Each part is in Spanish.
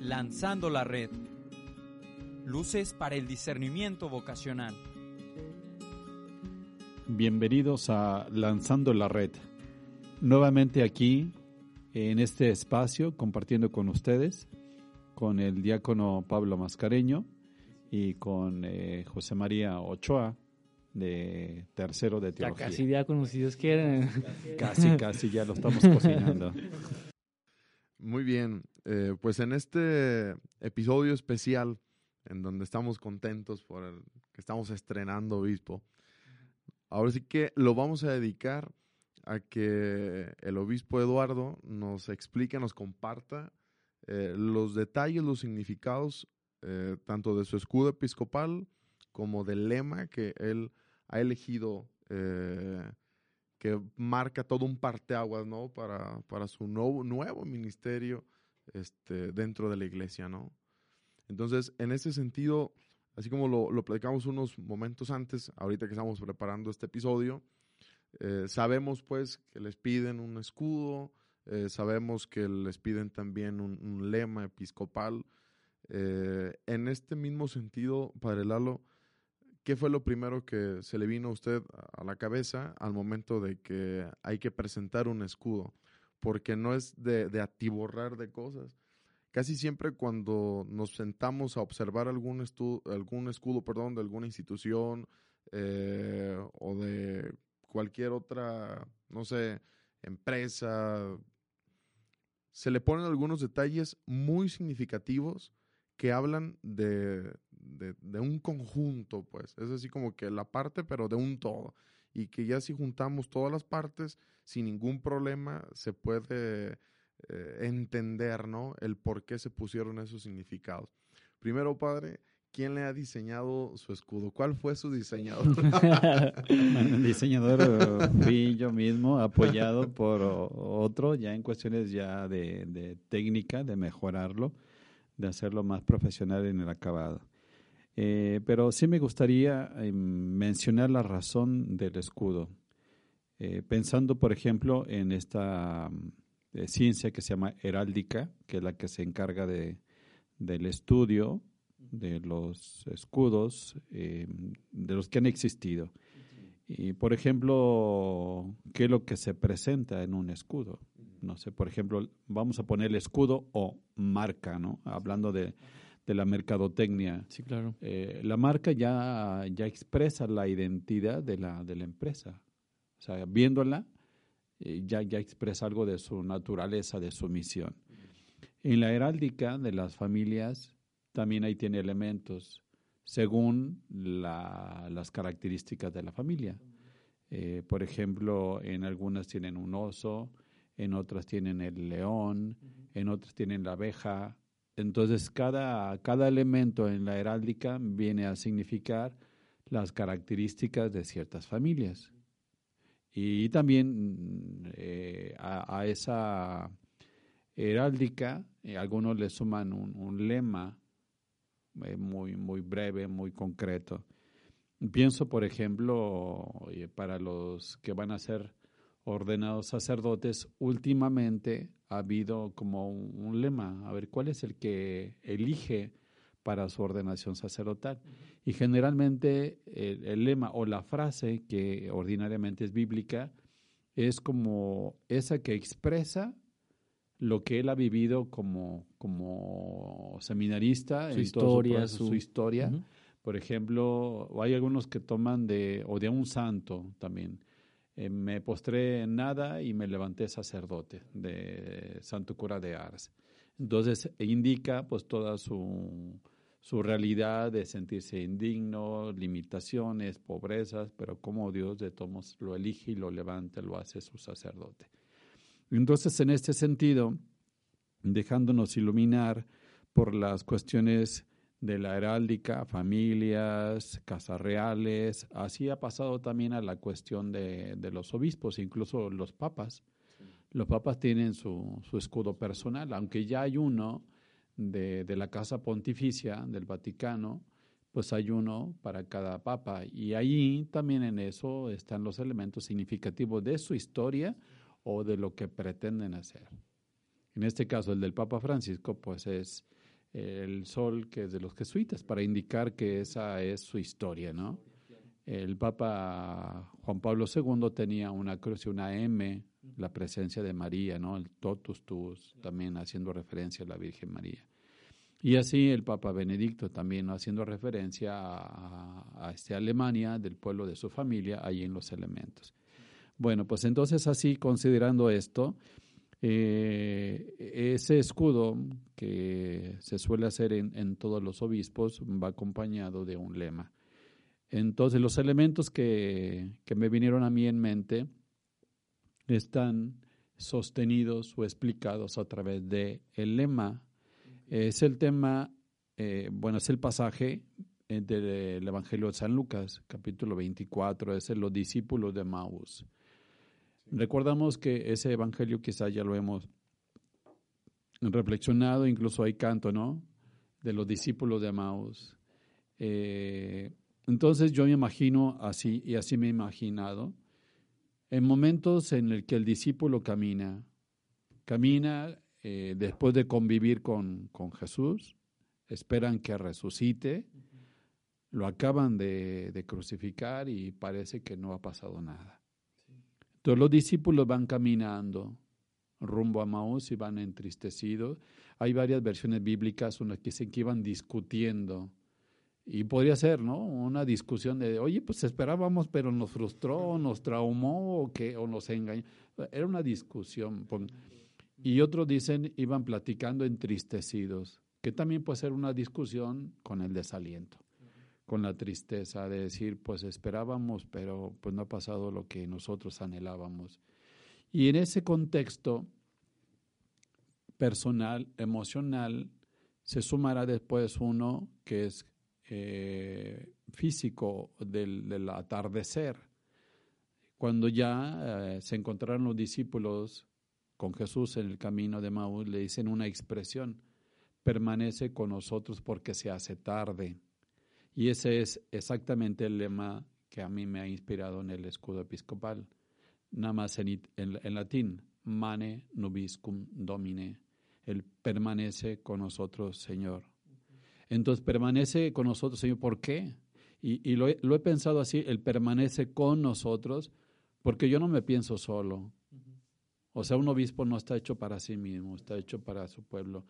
Lanzando la red. Luces para el discernimiento vocacional. Bienvenidos a Lanzando la red. Nuevamente aquí, en este espacio, compartiendo con ustedes, con el diácono Pablo Mascareño y con eh, José María Ochoa, de tercero de teología. casi diáconos, si Dios quiere. Casi, casi, ya lo estamos cocinando. Muy bien, eh, pues en este episodio especial, en donde estamos contentos por el, que estamos estrenando Obispo, ahora sí que lo vamos a dedicar a que el Obispo Eduardo nos explique, nos comparta eh, los detalles, los significados, eh, tanto de su escudo episcopal como del lema que él ha elegido que marca todo un parteaguas, ¿no? Para, para su nuevo, nuevo ministerio este, dentro de la iglesia, ¿no? Entonces, en ese sentido, así como lo, lo platicamos unos momentos antes, ahorita que estamos preparando este episodio, eh, sabemos pues que les piden un escudo, eh, sabemos que les piden también un, lema episcopal. Eh, en este mismo sentido, Padre Lalo, ¿Qué fue lo primero que se le vino a usted a la cabeza al momento de que hay que presentar un escudo? Porque no es de, atiborrar de cosas. Casi siempre cuando nos sentamos a observar algún, escudo perdón, de alguna institución eh, o de cualquier otra, no sé, empresa, se le ponen algunos detalles muy significativos que hablan de, de, un conjunto, pues. Es así como que la parte, pero de un todo. Y que ya si juntamos todas las partes, sin ningún problema, se puede eh, entender, ¿no? El por qué se pusieron esos significados. Primero, padre, ¿quién le ha diseñado su escudo? ¿Cuál fue su diseñador? el diseñador fui yo mismo, apoyado por otro, ya en cuestiones ya de, de técnica, de mejorarlo, de hacerlo más profesional en el acabado. Eh, pero sí me gustaría eh, mencionar la razón del escudo. Eh, pensando, por ejemplo, en esta ciencia que se llama heráldica, que es la que se encarga de, del estudio de los escudos, de los que han existido. Y, por ejemplo, ¿qué es lo que se presenta en un escudo? No sé, por ejemplo, vamos a poner el escudo o marca, ¿no? Hablando de, de la mercadotecnia. Sí, claro. Eh, la marca ya, ya expresa la identidad de la, de la empresa. O sea, viéndola, eh, ya, ya expresa algo de su naturaleza, de su misión. En la heráldica de las familias también ahí tiene elementos según la, las características de la familia. Eh, por ejemplo, en algunas tienen un oso, en otras tienen el león, en otras tienen la abeja, entonces, cada, cada elemento en la heráldica viene a significar las características de ciertas familias. Y también eh, a, esa heráldica, eh, algunos le suman un, lema eh, muy, muy breve, muy concreto. Pienso, por ejemplo, para los que van a ser ordenados sacerdotes, últimamente ha habido como un, lema, a ver, ¿cuál es el que elige para su ordenación sacerdotal? Y generalmente el, lema o la frase que ordinariamente es bíblica es como esa que expresa lo que él ha vivido como, como seminarista, su historia, su, historia. Por ejemplo, hay algunos que toman de, o de un santo también, eh, me postré en nada y me levanté sacerdote de Santo Cura de Ars. Entonces indica pues toda su, su realidad de sentirse indigno, limitaciones, pobrezas, pero como Dios de todos lo elige y lo levanta, lo hace su sacerdote. Entonces, en este sentido, dejándonos iluminar por las cuestiones de la heráldica, familias, casas reales. Así ha pasado también a la cuestión de, los obispos, incluso los papas. Los papas tienen su, escudo personal, aunque ya hay uno de, la Casa Pontificia del Vaticano, pues hay uno para cada papa. Y ahí también en eso están los elementos significativos de su historia o de lo que pretenden hacer. En este caso, el del Papa Francisco, pues es el sol que es de los jesuitas, para indicar que esa es su historia, ¿no? El Papa Juan Pablo II tenía una cruz y una M, la presencia de María, ¿no? El totus tuus, también haciendo referencia a la Virgen María. Y así el Papa Benedicto también haciendo referencia a, a este Alemania, del pueblo de su familia, ahí en los elementos. Bueno, pues entonces así, considerando esto, eh, ese escudo que se suele hacer en, todos los obispos va acompañado de un lema. Entonces los elementos que, que me vinieron a mí en mente están sostenidos o explicados a través de lema. Es el tema, eh, bueno, es el pasaje eh, del Evangelio de San Lucas, capítulo 24, es el los discípulos de Maús. Recordamos que ese evangelio quizá ya lo hemos reflexionado, incluso hay canto, ¿no? De los discípulos de Maús. Eh, entonces yo me imagino así, y así me he imaginado, en momentos en el que el discípulo camina, camina eh, después de convivir con, con, Jesús, esperan que resucite, lo acaban de, de crucificar y parece que no ha pasado nada. Entonces los discípulos van caminando rumbo a Maús y van entristecidos. Hay varias versiones bíblicas en que dicen que iban discutiendo. Y podría ser, ¿no? Una discusión de, oye, pues esperábamos, pero nos frustró, nos traumó o, que, o nos engañó. Era una discusión. Y otros dicen, iban platicando entristecidos, que también puede ser una discusión con el desaliento con la tristeza de decir, pues esperábamos, pero pues no ha pasado lo que nosotros anhelábamos. Y en ese contexto personal, emocional, se sumará después uno que es eh, físico del, atardecer. Cuando ya eh, se encontraron los discípulos con Jesús en el camino de Maús, le dicen una expresión, permanece con nosotros porque se hace tarde. Y ese es exactamente el lema que a mí me ha inspirado en el escudo episcopal. Nada más en, en, latín, mane nubiscum domine. Él permanece con nosotros, Señor. Entonces, permanece con nosotros, Señor. ¿Por qué? Y, y lo, lo, he, pensado así, Él permanece con nosotros, porque yo no me pienso solo. O sea, un obispo no está hecho para sí mismo, está hecho para su pueblo.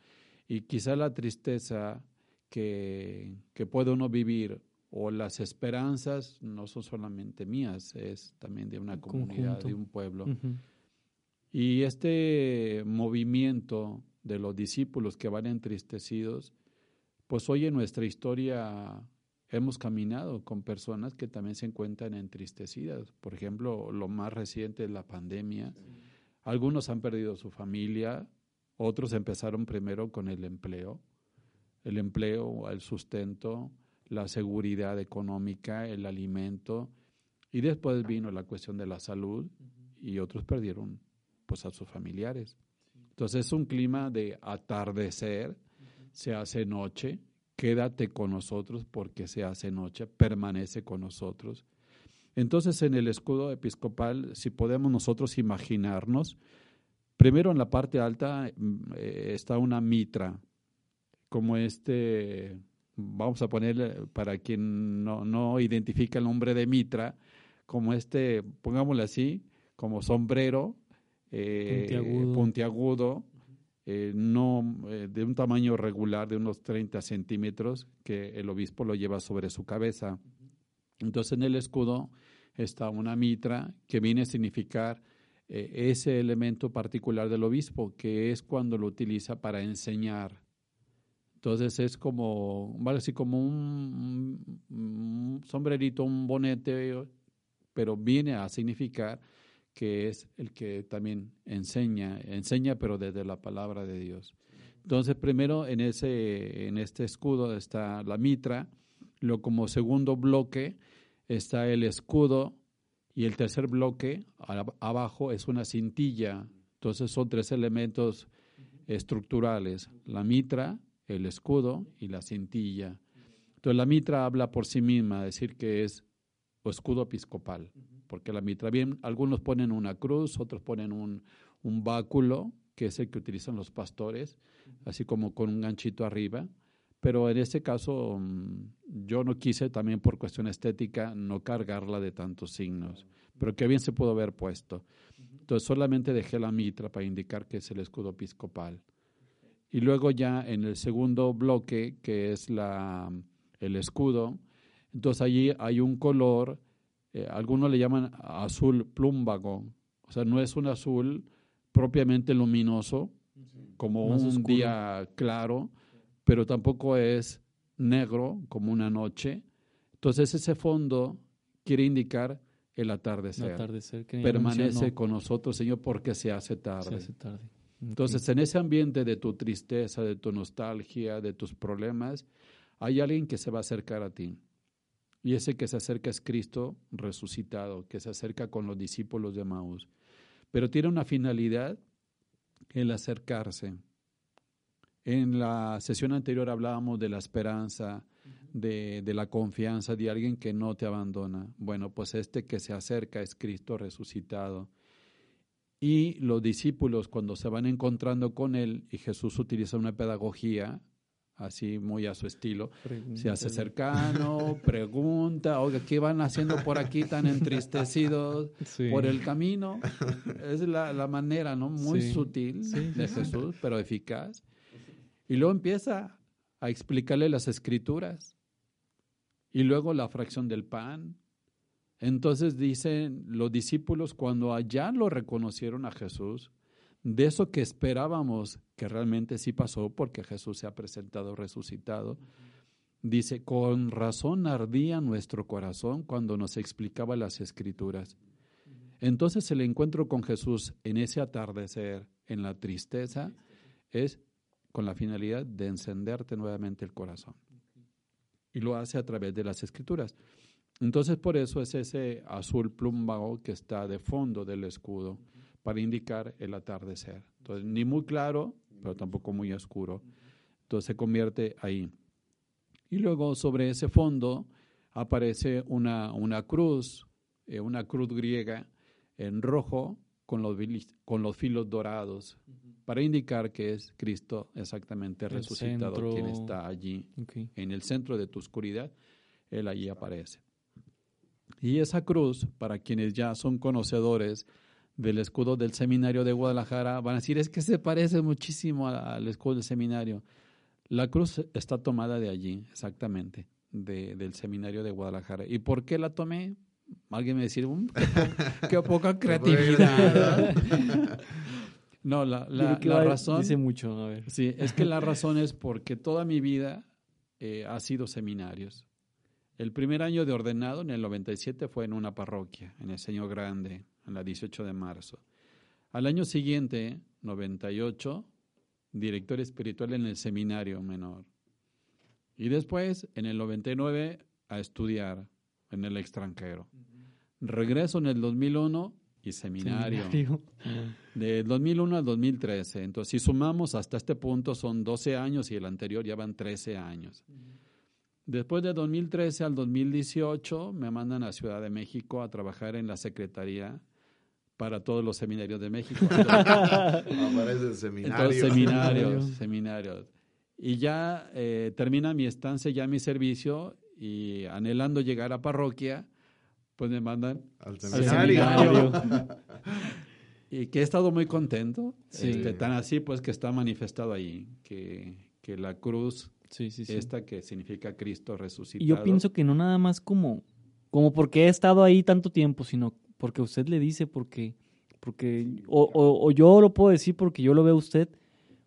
Y quizá la tristeza que, que puede uno vivir o las esperanzas no son solamente mías, es también de una comunidad, de un pueblo. Uh -huh. Y este movimiento de los discípulos que van entristecidos, pues hoy en nuestra historia hemos caminado con personas que también se encuentran entristecidas. Por ejemplo, lo más reciente es la pandemia. Sí. Algunos han perdido su familia, otros empezaron primero con el empleo el empleo, el sustento, la seguridad económica, el alimento, y después vino la cuestión de la salud y otros perdieron pues a sus familiares. Entonces es un clima de atardecer, se hace noche, quédate con nosotros porque se hace noche, permanece con nosotros. Entonces en el escudo episcopal, si podemos nosotros imaginarnos, primero en la parte alta mm, eh, está una mitra, como este, vamos a poner para quien no, no identifica el nombre de Mitra, como este, pongámosle así, como sombrero eh, puntiagudo, puntiagudo eh, no eh, de un tamaño regular de unos 30 centímetros que el obispo lo lleva sobre su cabeza. Entonces en el escudo está una mitra que viene a significar ese elemento particular del obispo, que es cuando lo utiliza para enseñar entonces es como, vale, así como un, sombrerito, un bonete, pero viene a significar que es el que también enseña, enseña pero desde la palabra de Dios. Entonces primero en, ese, en este escudo está la mitra, luego como segundo bloque está el escudo y el tercer bloque abajo es una cintilla. Entonces son tres elementos estructurales, la mitra, el escudo y la cintilla. Entonces la mitra habla por sí misma, decir que es escudo episcopal, porque la mitra, bien, algunos ponen una cruz, otros ponen un, un báculo, que es el que utilizan los pastores, así como con un ganchito arriba. Pero en este caso mm, yo no quise también por cuestión estética no cargarla de tantos signos, pero que bien se pudo haber puesto. Entonces solamente dejé la mitra para indicar que es el escudo episcopal. Y luego ya en el segundo bloque, que es la, el escudo, entonces allí hay un color, eh, algunos le llaman azul plúmbago, o sea, no es un azul propiamente luminoso, como Más un oscuro. día claro, pero tampoco es negro como una noche. Entonces ese fondo quiere indicar el El atardecer. atardecer que Permanece mencionó, con nosotros, Señor, porque se hace se tarde. hace tarde. Entonces, en ese ambiente de tu tristeza, de tu nostalgia, de tus problemas, hay alguien que se va a acercar a ti. Y ese que se acerca es Cristo resucitado, que se acerca con los discípulos de Maús. Pero tiene una finalidad, el acercarse. En la sesión anterior hablábamos de la esperanza, de, de la confianza de alguien que no te abandona. Bueno, pues este que se acerca es Cristo resucitado. Y los discípulos cuando se van encontrando con él, y Jesús utiliza una pedagogía así muy a su estilo, se hace cercano, pregunta, oiga, ¿qué van haciendo por aquí tan entristecidos Sí. por el camino? Es la, la manera, ¿no? Muy Sí. sutil Sí, de. Jesús, pero eficaz. Y luego empieza a explicarle las escrituras. Y luego la fracción del pan. Entonces dicen los discípulos, cuando allá lo reconocieron a Jesús, de eso que esperábamos que realmente sí pasó, porque Jesús se ha presentado resucitado, dice, con razón ardía nuestro corazón cuando nos explicaba las escrituras. Entonces el encuentro con Jesús en ese atardecer, en la tristeza, es con la finalidad de encenderte nuevamente el corazón. Y lo hace a través de las escrituras. Entonces por eso es ese azul plúmbago que está de fondo del escudo para indicar el atardecer. Entonces ni muy claro, pero tampoco muy oscuro. Entonces se convierte ahí. Y luego sobre ese fondo aparece una, una cruz, eh, una cruz griega en rojo con los, con los filos dorados, para indicar que es Cristo exactamente El resucitado quien está allí en el centro de tu oscuridad, Él allí aparece. Y esa cruz, para quienes ya son conocedores del escudo del seminario de Guadalajara, van a decir, es que se parece muchísimo al escudo del seminario. La cruz está tomada de allí, exactamente, de- del seminario de Guadalajara. ¿Y por qué la tomé? Alguien me decir, "Mm, qué, po- qué poca creatividad. no, la, razón... Dice mucho, a ver. Sí, es que la razón es porque toda mi vida eh, ha sido seminarios. El primer año de ordenado, en el 97, fue en una parroquia, en el Señor Grande, en la 18 de marzo. Al año siguiente, 98, director espiritual en el seminario menor. Y después, en el 99, a estudiar en el extranjero. Regreso en el 2001 y seminario. Seminario. De 2001 al 2013. Entonces, si sumamos hasta este punto, son 12 años y el anterior ya van 13 años. Después de 2013 al 2018, me mandan a Ciudad de México a trabajar en la Secretaría para todos los seminarios de México. Aparece el seminario. entonces, seminarios, Seminario. seminarios. Y ya eh, termina mi estancia, ya mi servicio, y anhelando llegar a parroquia, pues me mandan Al seminario. y que he estado muy contento. Sí. Este, tan así, pues, que está manifestado ahí, que, que la cruz, Sí, sí, sí. esta que significa Cristo resucitado. Y yo pienso que no nada más como, como porque he estado ahí tanto tiempo, sino porque usted le dice, porque, porque o, o- o yo lo puedo decir porque yo lo veo a usted,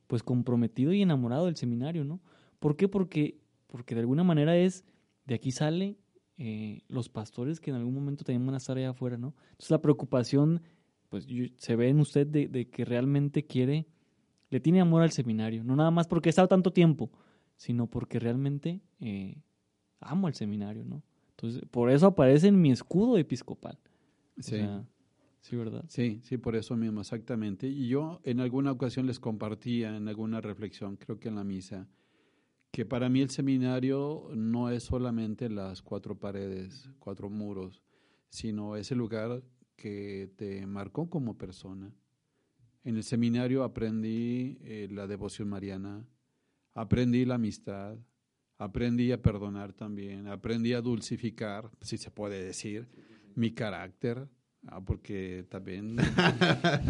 pues comprometido y enamorado del seminario, ¿no? ¿Por qué? Porque, porque de alguna manera es, de aquí sale eh, los pastores que en algún momento también van a estar allá afuera, ¿no? Entonces la preocupación, pues yo- se ve en usted de, de que realmente quiere, le tiene amor al seminario, no nada más porque ha estado tanto tiempo, sino porque realmente eh, amo el seminario, ¿no? Entonces, por eso aparece en mi escudo episcopal. O Sí. sea, sí, ¿verdad? Sí, sí, por eso mismo, exactamente. Y yo en alguna ocasión les compartía en alguna reflexión, creo que en la misa, que para mí el seminario no es solamente las cuatro paredes, cuatro muros, sino ese lugar que te marcó como persona. En el seminario aprendí eh, la devoción mariana, aprendí la amistad, aprendí a perdonar también, aprendí a dulcificar, si se puede decir, mi carácter, ah, porque también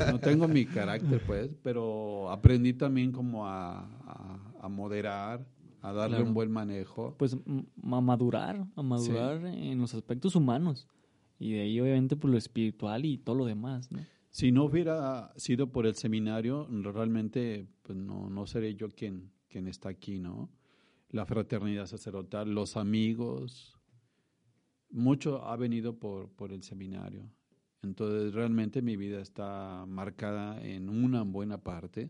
no tengo mi carácter, pues, pero aprendí también como a, a- a moderar, a darle Claro. un buen manejo. Pues a madurar, a madurar en los aspectos humanos. Y de ahí obviamente pues lo espiritual y todo lo demás, ¿no? Si no hubiera sido por el seminario, realmente pues no, no seré yo quien, quien está aquí, ¿no? La fraternidad sacerdotal, los amigos, mucho ha venido por, por el seminario. Entonces realmente mi vida está marcada en una buena parte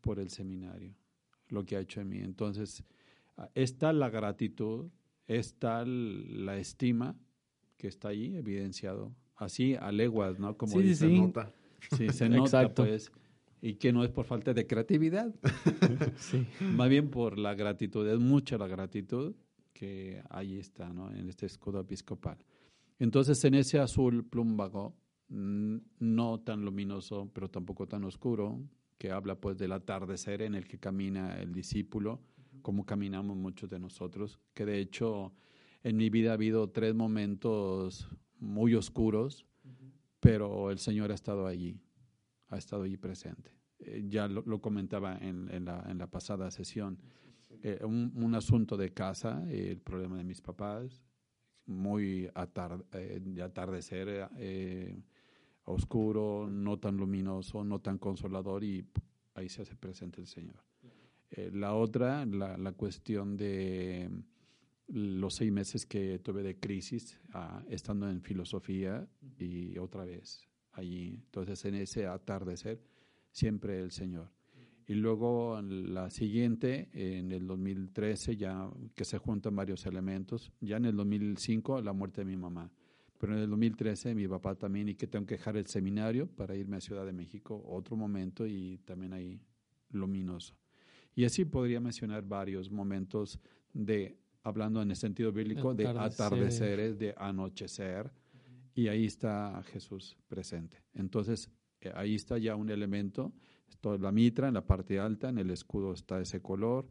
por el seminario, lo que ha hecho en mí. Entonces, está la gratitud, está la estima que está ahí evidenciado, así a leguas, ¿no? Como Sí, sí, dice Se nota. Sí, se nota, Exacto. pues. Y que no es por falta de creatividad, Sí. más bien por la gratitud. Es mucha la gratitud que ahí está, ¿no? En este escudo episcopal. Entonces, en ese azul plumbago, mm, no tan luminoso, pero tampoco tan oscuro, que habla pues del atardecer en el que camina el discípulo, como caminamos muchos de nosotros, que de hecho en mi vida ha habido tres momentos muy oscuros, pero el Señor ha estado allí, ha estado allí presente. Eh, ya lo, lo comentaba en, en la, en la pasada sesión. Eh, un, un asunto de casa, eh, el problema de mis papás, muy atar- eh, de atardecer, oscuro, no tan luminoso, no tan consolador y ahí se hace presente el Señor. La otra, la, la cuestión de los seis meses que tuve de crisis, ah, estando en filosofía y otra vez allí. Entonces, en ese atardecer, siempre el Señor. Y luego la siguiente, en el 2013, ya que se juntan varios elementos. Ya en el 2005, la muerte de mi mamá. Pero en el 2013, mi papá también, y que tengo que dejar el seminario para irme a Ciudad de México, otro momento y también ahí luminoso. Y así podría mencionar varios momentos de, hablando en el sentido bíblico, de Atardecer. atardeceres, de anochecer, y ahí está Jesús presente. Entonces, eh, ahí está ya un elemento, esto, la mitra en la parte alta, en el escudo está ese color,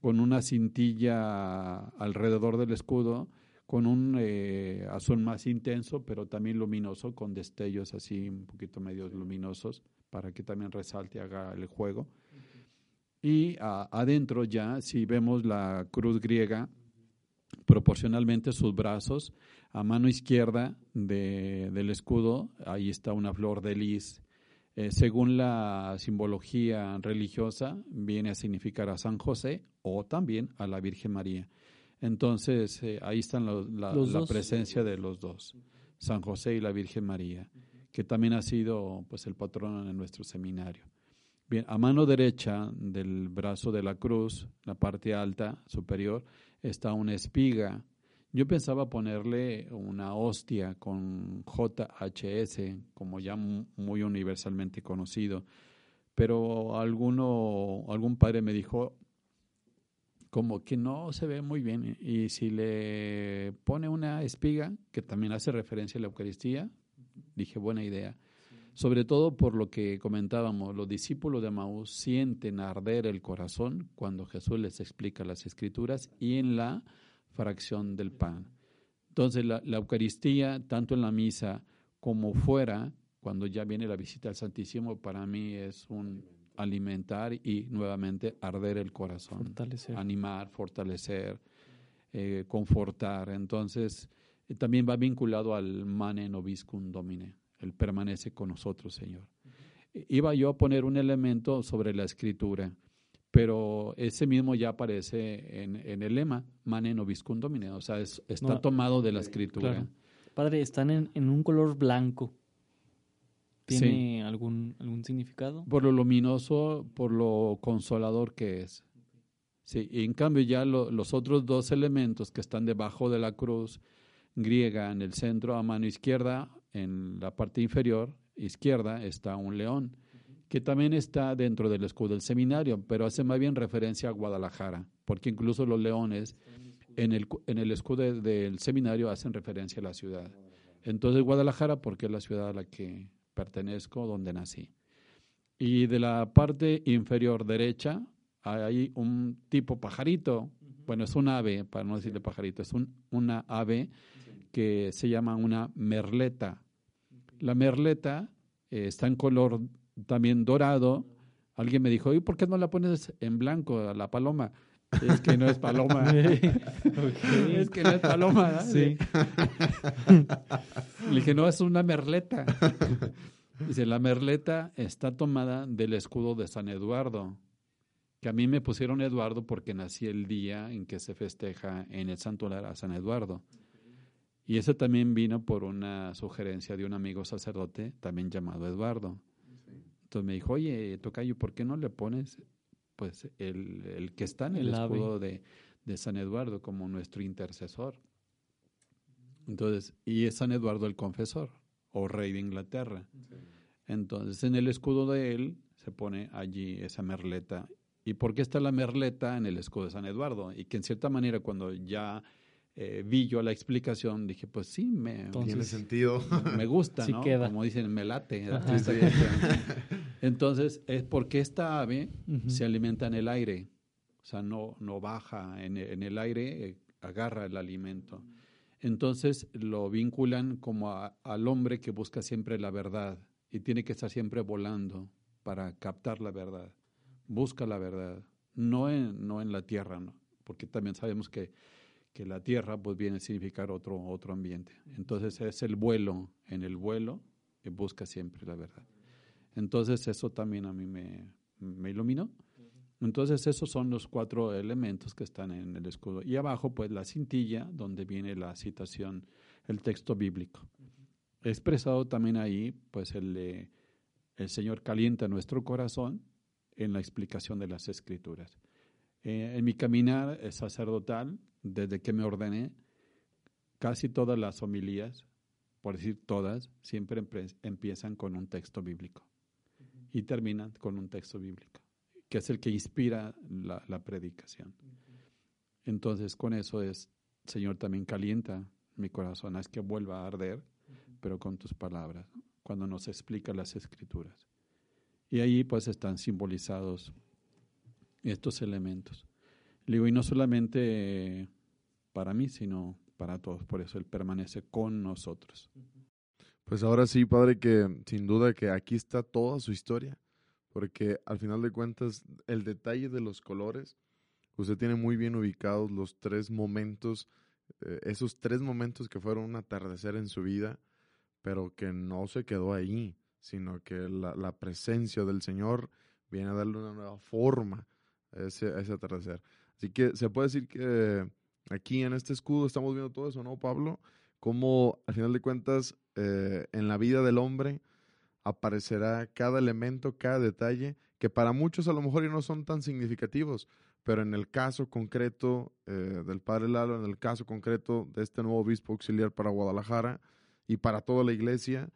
con una cintilla alrededor del escudo, con un eh, azul más intenso, pero también luminoso, con destellos así un poquito medios luminosos, para que también resalte, haga el juego. Y ah, adentro ya, si vemos la cruz griega, proporcionalmente sus brazos, a mano izquierda de- del escudo, ahí está una flor de lis. Eh, según la simbología religiosa, viene a significar a San José o también a la Virgen María. Entonces, eh, ahí están los- la, la presencia de los dos, San José y la Virgen María, que también ha sido pues el patrono de nuestro seminario. Bien, a mano derecha del brazo de la cruz, la parte alta, superior, está una espiga. Yo pensaba ponerle una hostia con JHS, como ya mu- muy universalmente conocido, pero alguno, algún padre me dijo como que no se ve muy bien y si le pone una espiga, que también hace referencia a la Eucaristía, dije buena idea. Sobre todo por lo que comentábamos, los discípulos de Maús sienten arder el corazón cuando Jesús les explica las escrituras y en la fracción del pan. Entonces la, la Eucaristía, tanto en la misa como fuera, cuando ya viene la visita al Santísimo, para mí es un alimentar y nuevamente arder el corazón Fortalecer. animar, fortalecer, eh, confortar. Entonces, eh, también va vinculado al mane nobiscum domine. Él permanece con nosotros, Señor. Iba yo a poner un elemento sobre la escritura, pero ese mismo ya aparece en, en el lema, mane nobiscum domine. O sea, es- está No, tomado de la escritura. Claro. Padre, están en, en un color blanco. ¿Tiene algún, algún significado? Por lo luminoso, por lo consolador que es. Sí, y en cambio ya lo- los otros dos elementos que están debajo de la cruz griega en el centro a mano izquierda, en la parte inferior izquierda está un león, que también está dentro del escudo del seminario, pero hace más bien referencia a Guadalajara, porque incluso los leones en el, en el escudo de- del seminario hacen referencia a la ciudad. Entonces Guadalajara porque es la ciudad a la que pertenezco, donde nací. Y de la parte inferior derecha hay un tipo pajarito, bueno, es un ave, para no decirle pajarito, es un, una ave que se llama una merleta. La merleta eh, está en color también dorado. Alguien me dijo, ¿y por qué no la pones en blanco a la paloma? Es que no es paloma. Es que no es paloma. Sí. Le dije, no, es una merleta. Dice, la merleta está tomada del escudo de San Eduardo, que a mí me pusieron Eduardo porque nací el día en que se festeja en el santuario a San Eduardo. Y eso también vino por una sugerencia de un amigo sacerdote, también llamado Eduardo. Entonces me dijo, oye, Tocayo, ¿por qué no le pones pues el, que está en el, escudo de, San Eduardo como nuestro intercesor? Entonces, y es San Eduardo el confesor o rey de Inglaterra. Entonces, en el escudo de él se pone allí esa merleta. ¿Y por qué está la merleta en el escudo de San Eduardo? Y que en cierta manera cuando ya eh, vi yo la explicación, dije, pues sí, me tiene sentido. Me gusta, ¿no? Como dicen, me late. Entonces, es porque esta ave se alimenta en el aire, o sea, no, no baja en, el aire, eh, agarra el alimento. Entonces lo vinculan como al hombre que busca siempre la verdad y tiene que estar siempre volando para captar la verdad. Busca la verdad, no en, no en la tierra, ¿no? porque también sabemos que que la tierra pues viene a significar otro, otro ambiente. Entonces es el vuelo, en el vuelo que busca siempre la verdad. Entonces eso también a mí me, me iluminó. Entonces esos son los cuatro elementos que están en el escudo. Y abajo pues la cintilla donde viene la citación, el texto bíblico. Expresado también ahí pues el, el Señor calienta nuestro corazón en la explicación de las escrituras. Eh, en mi caminar sacerdotal desde que me ordené, casi todas las homilías, por decir todas, siempre empiezan con un texto bíblico y terminan con un texto bíblico, que es el que inspira la, predicación. Entonces, con eso es, Señor, también calienta mi corazón, es que vuelva a arder, pero con tus palabras, cuando nos explica las escrituras. Y ahí pues están simbolizados estos elementos. Le digo, y no solamente para mí, sino para todos. Por eso Él permanece con nosotros. Pues ahora sí, Padre, que sin duda que aquí está toda su historia, porque al final de cuentas el detalle de los colores, usted tiene muy bien ubicados los tres momentos, eh, esos tres momentos que fueron un atardecer en su vida, pero que no se quedó ahí, sino que la, presencia del Señor viene a darle una nueva forma ese, a ese atardecer. Así que se puede decir que aquí en este escudo estamos viendo todo eso, ¿no, Pablo? Cómo al final de cuentas eh, en la vida del hombre aparecerá cada elemento, cada detalle, que para muchos a lo mejor ya no son tan significativos, pero en el caso concreto eh, del Padre Lalo, en el caso concreto de este nuevo obispo auxiliar para Guadalajara y para toda la iglesia,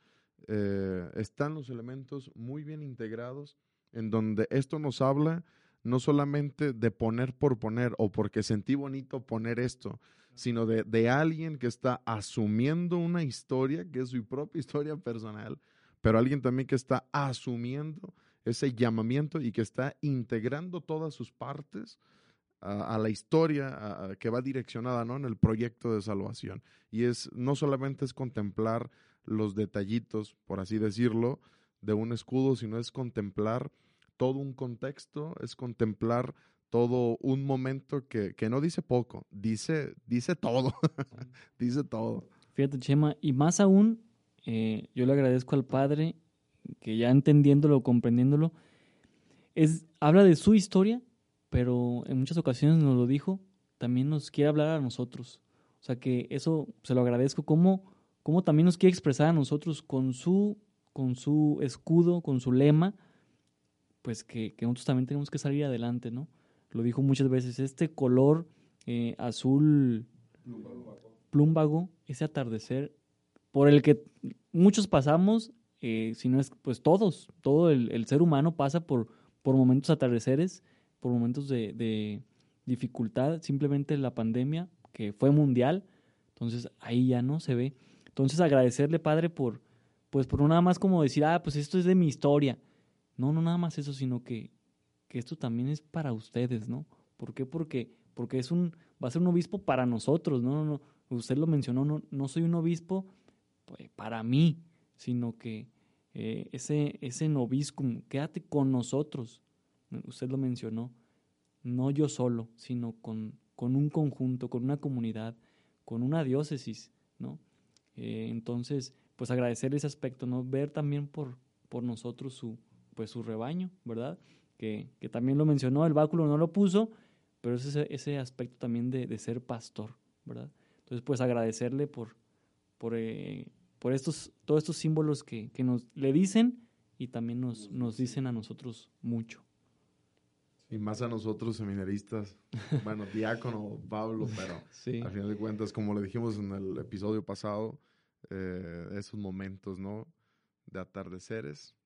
eh, están los elementos muy bien integrados en donde esto nos habla no solamente de poner por poner o porque sentí bonito poner esto, sino de, de, alguien que está asumiendo una historia que es su propia historia personal, pero alguien también que está asumiendo ese llamamiento y que está integrando todas sus partes a, la historia que va direccionada ¿no? en el proyecto de salvación. Y es no solamente es contemplar los detallitos, por así decirlo, de un escudo, sino es contemplar todo un contexto, es contemplar todo un momento que, no dice poco, dice, dice todo, dice todo. Fíjate, Chema, y más aún, eh, yo le agradezco al Padre que ya entendiéndolo, comprendiéndolo, es, habla de su historia, pero en muchas ocasiones nos lo dijo, también nos quiere hablar a nosotros. O sea que eso se lo agradezco, como, como también nos quiere expresar a nosotros con su, con su escudo, con su lema, pues que, nosotros también tenemos que salir adelante, ¿no? Lo dijo muchas veces, este color eh, azul plúmbago, ese atardecer por el que muchos pasamos, eh, si no es, pues todos, todo el, ser humano pasa por, por momentos atardeceres, por momentos de, de dificultad, simplemente la pandemia, que fue mundial, entonces ahí ya no se ve. Entonces agradecerle, Padre, por, pues por nada más como decir, ah, pues esto es de mi historia, no, no nada más eso, sino que, que esto también es para ustedes, ¿no? ¿Por qué? Porque, porque es un, va a ser un obispo para nosotros, no, no, no. Usted lo mencionó, no, no soy un obispo pues, para mí, sino que eh, ese, ese noviscum, quédate con nosotros. Usted lo mencionó, no yo solo, sino con, con un conjunto, con una comunidad, con una diócesis, ¿no? Eh, entonces, pues agradecer ese aspecto, ¿no? Ver también por, por nosotros su, pues su rebaño, ¿verdad? Que, que también lo mencionó, el báculo no lo puso, pero es ese, ese aspecto también de, de, ser pastor, ¿verdad? Entonces, pues agradecerle por, por, eh, por estos, todos estos símbolos que, que, nos le dicen y también nos, nos dicen a nosotros mucho. Y más a nosotros seminaristas, bueno, diácono Pablo, pero sí. al final de cuentas, como le dijimos en el episodio pasado, eh, esos momentos, ¿no? De atardeceres,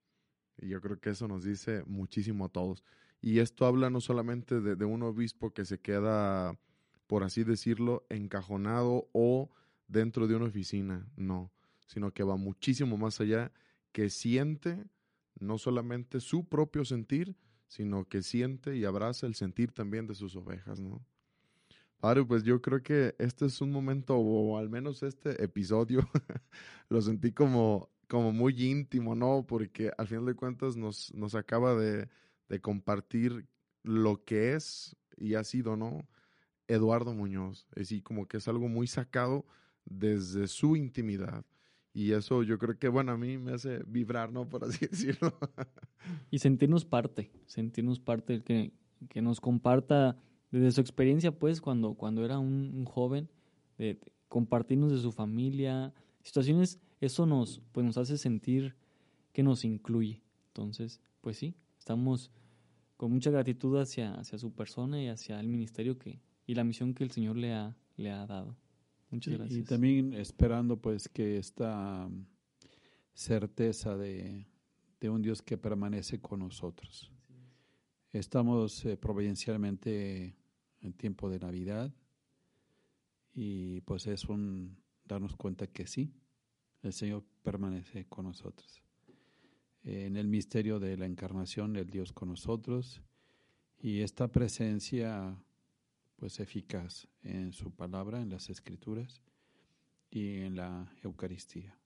y yo creo que eso nos dice muchísimo a todos. Y esto habla no solamente de, de, un obispo que se queda, por así decirlo, encajonado o dentro de una oficina, no, sino que va muchísimo más allá, que siente no solamente su propio sentir, sino que siente y abraza el sentir también de sus ovejas, ¿no? Padre, pues yo creo que este es un momento, o al menos este episodio, lo sentí como como muy íntimo, ¿no? Porque al final de cuentas nos, nos acaba de, de, compartir lo que es y ha sido, ¿no? Eduardo Muñoz. Es decir, como que es algo muy sacado desde su intimidad. Y eso yo creo que, bueno, a mí me hace vibrar, ¿no? Por así decirlo. y sentirnos parte, sentirnos parte, que, que nos comparta desde su experiencia, pues, cuando, cuando era un, joven, de compartirnos de su familia, situaciones eso nos, pues nos hace sentir que nos incluye. Entonces, pues sí, estamos con mucha gratitud hacia, hacia su persona y hacia el ministerio que, y la misión que el Señor le ha, le ha dado. Muchas gracias. Y, y también esperando pues que esta certeza de, de, un Dios que permanece con nosotros. Estamos eh, providencialmente en tiempo de Navidad y pues es un darnos cuenta que sí, el Señor permanece con nosotros. En el misterio de la encarnación, el Dios con nosotros y esta presencia pues eficaz en su palabra, en las escrituras y en la Eucaristía.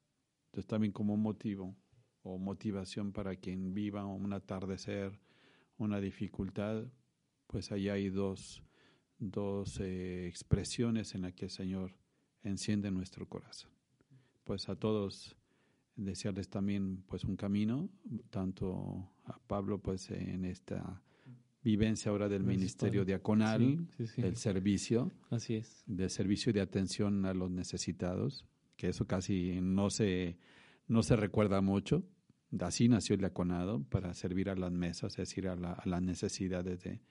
Entonces también como motivo o motivación para quien viva un atardecer, una dificultad, pues allá hay dos, dos eh, expresiones en las que el Señor enciende nuestro corazón pues a todos desearles también pues un camino, tanto a Pablo pues en esta vivencia ahora del ministerio diaconal, sí, sí, sí. el servicio, así es, del servicio de atención a los necesitados, que eso casi no se no se recuerda mucho. Así nació el diaconado para servir a las mesas, es decir, a, la, a las necesidades de,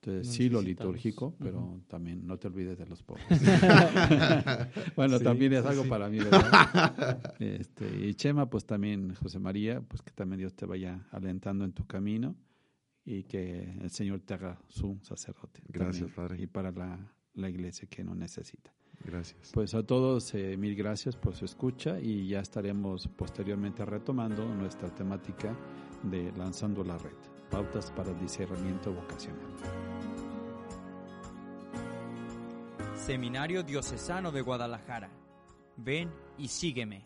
entonces, sí, lo litúrgico, pero uh -huh. también no te olvides de los pobres. bueno, sí, también es algo sí. para mí, ¿verdad? Este, y Chema, pues también, José María, pues que también Dios te vaya alentando en tu camino y que el Señor te haga su sacerdote. Gracias, también, Padre. Y para la, la iglesia que nos necesita. Gracias. Pues a todos, eh, mil gracias por su escucha y ya estaremos posteriormente retomando nuestra temática de Lanzando la Red, pautas para el discernimiento vocacional. Seminario Diocesano de Guadalajara. Ven y sígueme.